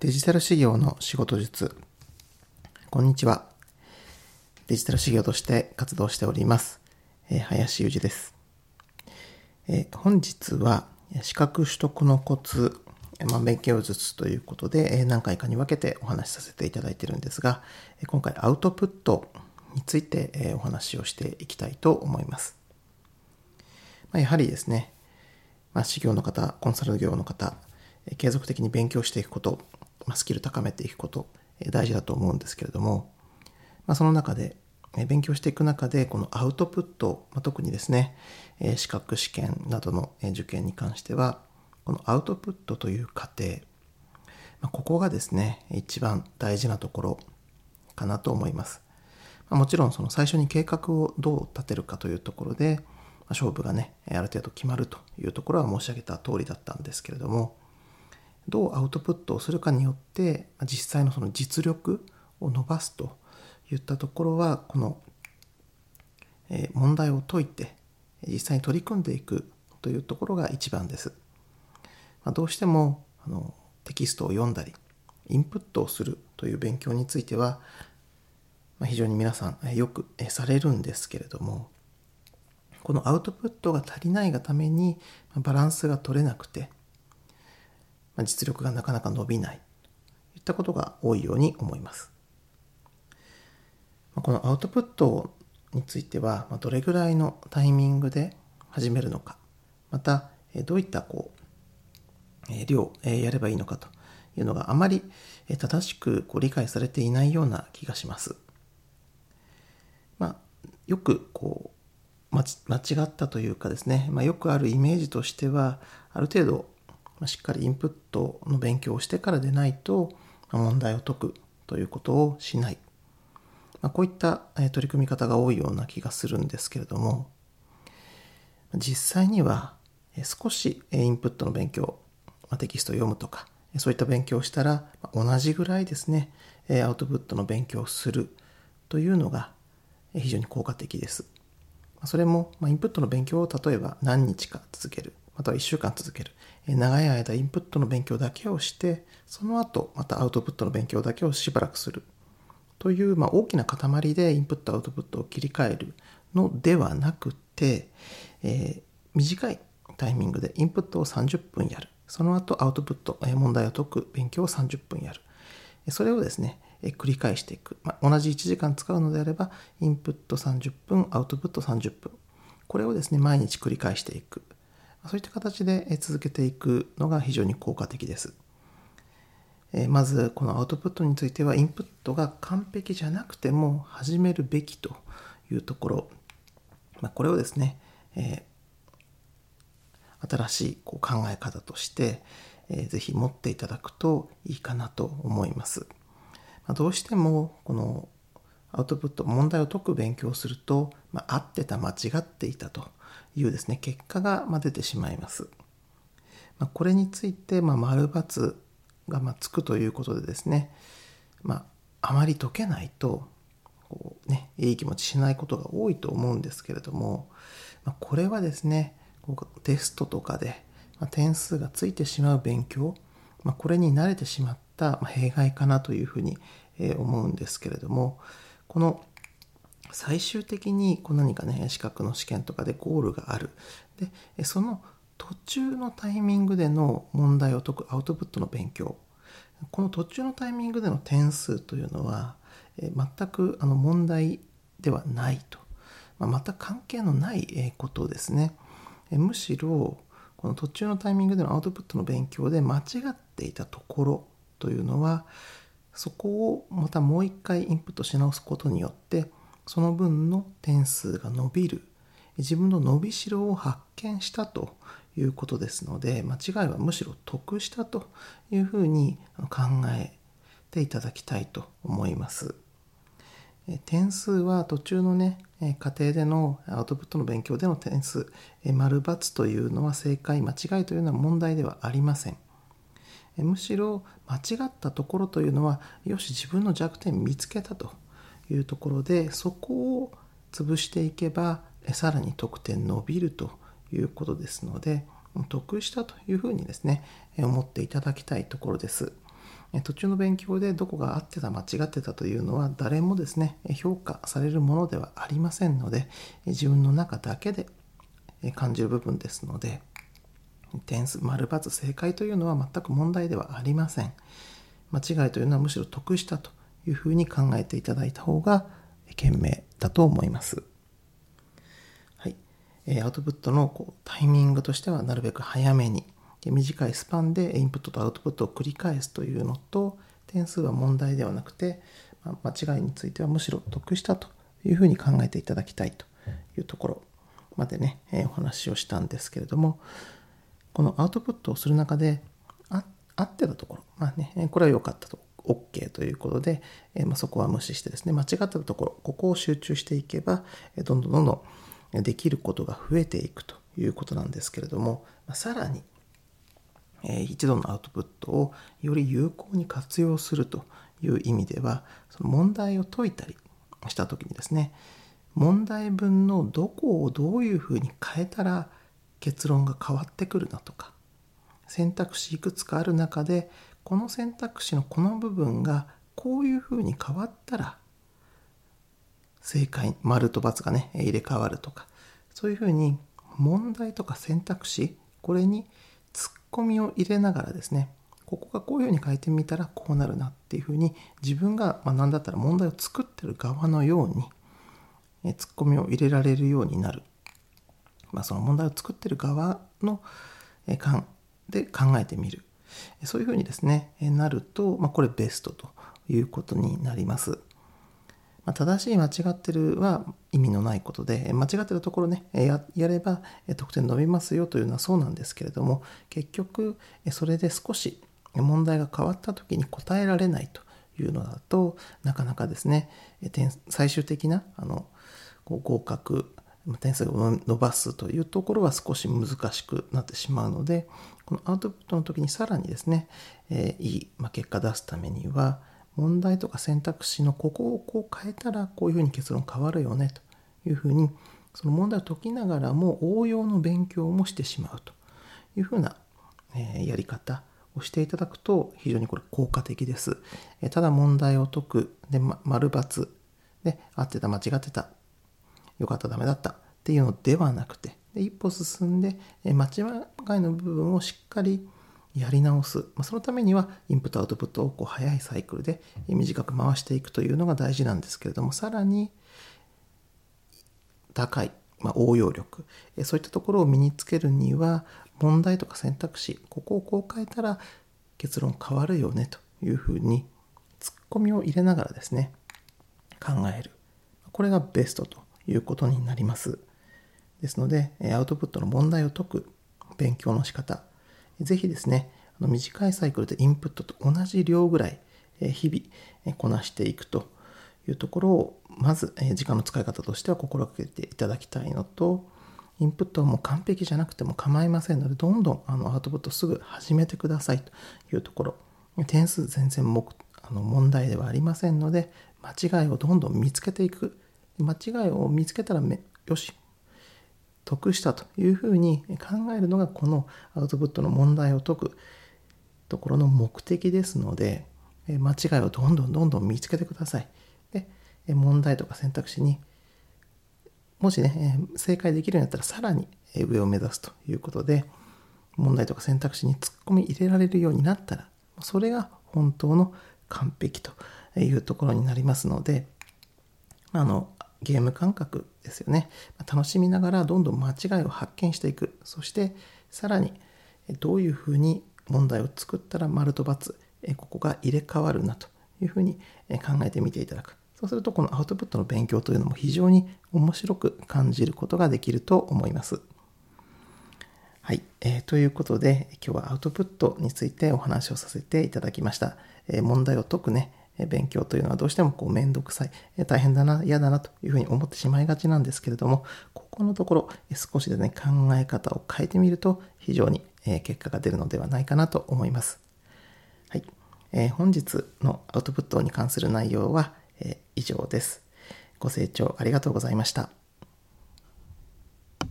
デジタル事業の仕事術。こんにちは。デジタル事業として活動しております。え、林裕二です、え、本日は資格取得のコツ、まあ、勉強術ということで、え、何回かに分けてお話しさせていただいているんですが、今回アウトプットについて、えお話をしていきたいと思います。ま、やはりですね、まあ、事業の方、コンサル業の方、継続的に勉強していくこと、ま、スキル高めていくこと、え大事だと思うんですけれども、まあ、その中で、え勉強していく中で、このアウトプット、まあ、特にですね、え資格試験などの受験に関しては、このアウトプットという過程、まあ、ここがですね、一番大事なところかなと思います。ま、もちろんその最初に計画をどう立てるかというところで、勝負がね、ある程度決まるというところは申し上げた通りだったんですけれども、どうアウトプットをするかによって実際のその実力を伸ばすといったところはこの問題を解いて実際に取り組んでいくというところが一番です。どうしてもあのテキストを読んだりインプットをするという勉強については、非常に皆さんよくされるんですけれどもこのアウトプットが足りないがためにバランスが取れなくて実力がなかなか伸びないといったことが多いように思います。このアウトプットについてはどれぐらいのタイミングで始めるのかまたどういったこう量やればいいのかというのがあまり正しくこう理解されていないような気がします。まあ、よくこう間違ったというかですね、まあ、よくあるイメージとしてはある程度しっかりインプットの勉強をしてからでないと問題を解くということをしない。まあ、こういった取り組み方が多いような気がするんですけれども、実際には少しインプットの勉強、テキストを読むとか、そういった勉強をしたら同じぐらいですね、アウトプットの勉強をするというのが非常に効果的です。それもインプットの勉強を例えば何日か続ける。または1週間続ける。長い間インプットの勉強だけをして、その後またアウトプットの勉強だけをしばらくする。という、まあ、大きな塊でインプットアウトプットを切り替えるのではなくて、えー、短いタイミングでインプットを30分やる。その後アウトプット、え問題を解く勉強を30分やる。それをですね、え繰り返していく。まあ、同じ1時間使うのであれば、インプット30分、アウトプット30分。これをですね、毎日繰り返していく。そういった形で続けていくのが非常に効果的です。まずこのアウトプットについてはインプットが完璧じゃなくても始めるべきというところ、まあ、これをですね、えー、新しいこう考え方として、えー、ぜひ持っていただくといいかなと思います。まあ、どうしてもこのアウトプット問題を解く勉強をすると、まあ、合ってた間違っていたというですね、結果が出てしまいます。まあ、これについて、まあ、丸×がまつくということでですね、まあ、あまり解けないと、こうね、いい気持ちしないことが多いと思うんですけれども、まあ、これはですね、こうテストとかで、ま点数がついてしまう勉強、まこれに慣れてしまった弊害かなというふうに思うんですけれども、この最終的にこう何かね資格の試験とかでゴールがある。でその途中のタイミングでの問題を解くアウトプットの勉強。この途中のタイミングでの点数というのは全くあの問題ではないと、まあ、全く関係のないことですね。むしろこの途中のタイミングでのアウトプットの勉強で間違っていたところというのはそこをまたもう一回インプットし直すことによってその分の点数が伸びる自分の伸びしろを発見したということですので間違いはむしろ得したというふうに考えていただきたいと思います。点数は途中のね過程でのアウトプットの勉強での点数丸×というのは正解間違いというのは問題ではありません。むしろ間違ったところというのはよし自分の弱点見つけたと。いうところでそこを潰していけばさらに得点伸びると。いうことですので得したというふうにですね思っていただきたいところです。途中の勉強でどこが合ってた間違ってたというのは誰もですね評価されるものではありませんので自分の中だけで感じる部分ですので点数丸×正解というのは全く問題ではありません。間違いというのはむしろ得したというふうに考えていただいた方が賢明だと思います。はい。アウトプットのこうタイミングとしてはなるべく早めに短いスパンでインプットとアウトプットを繰り返すというのと点数は問題ではなくて間違いについてはむしろ得したというふうに考えていただきたいというところまでね、えお話をしたんですけれどもこのアウトプットをする中であ合ってたところまあねこれは良かったと OK ということで、えまあ、そこは無視してですね間違ったところここを集中していけばどんどんどんどんできることが増えていくということなんですけれども、まあ、さらにえ一度のアウトプットをより有効に活用するという意味ではその問題を解いたりした時にですね問題文のどこをどういうふうに変えたら結論が変わってくるなとか選択肢いくつかある中でこの選択肢のこの部分がこういうふうに変わったら正解丸と×がね入れ替わるとかそういうふうに問題とか選択肢これにツッコミを入れながらですねここがこういうふうに書いてみたらこうなるなっていうふうに自分が、まあ、何だったら問題を作ってる側のようにえツッコミを入れられるようになる、まあ、その問題を作ってる側のえ感で考えてみるそういうふうにですねなると、まあ、これベストということになります。まあ、正しい間違ってるは意味のないことで間違ってるところねややれば得点伸びますよというのはそうなんですけれども結局それで少し問題が変わった時に答えられないというのだとなかなかですね最終的なあの合格点数を伸ばすというところは少し難しくなってしまうのでこのアウトプットの時にさらにですね、えー、いい、ま結果出すためには問題とか選択肢のここをこう変えたらこういうふうに結論変わるよねというふうにその問題を解きながらも応用の勉強もしてしまうというふうな、えやり方をしていただくと非常にこれ効果的です。えただ問題を解くで、ま、丸×で合ってた間違ってたよかったダメだったっていうのではなくてで一歩進んで間違いの部分をしっかりやり直す、まあ、そのためにはインプットアウトプットをこう早いサイクルで短く回していくというのが大事なんですけれどもさらに高い、まあ、応用力そういったところを身につけるには問題とか選択肢ここをこう変えたら結論変わるよねというふうにツッコミを入れながらですね考える。これがベストと。いうことになりますですのでアウトプットの問題を解く勉強の仕方ぜひですね、あの短いサイクルでインプットと同じ量ぐらい、日々こなしていくというところを、まず、時間の使い方としては心がけていただきたいのと、インプットはもう完璧じゃなくても構いませんので、どんどんあのアウトプットすぐ始めてくださいというところ。点数全然もあの問題ではありませんので、間違いをどんどん見つけていく。間違いを見つけたらめ、よし、得したというふうに考えるのがこのアウトプットの問題を解くところの目的ですので間違いをどんどんどんどん見つけてください。で問題とか選択肢にもしね正解できるようになったらさらに上を目指すということで問題とか選択肢に突っ込み入れられるようになったらそれが本当の完璧というところになりますのであのゲーム感覚ですよね。楽しみながらどんどん間違いを発見していく。そしてさらにどういうふうに問題を作ったら丸と×ここが入れ替わるなというふうに考えてみていただく。そうするとこのアウトプットの勉強というのも非常に面白く感じることができると思います。はい、えー、ということで今日はアウトプットについてお話をさせていただきました。えー、問題を解くね、勉強というのはどうしてもこうめんどくさい、大変だな、嫌だなというふうに思ってしまいがちなんですけれども、ここのところ少しでね、考え方を変えてみると非常に結果が出るのではないかなと思います。はい。えー、本日のアウトプットに関する内容は、以上です。ご清聴ありがとうございました。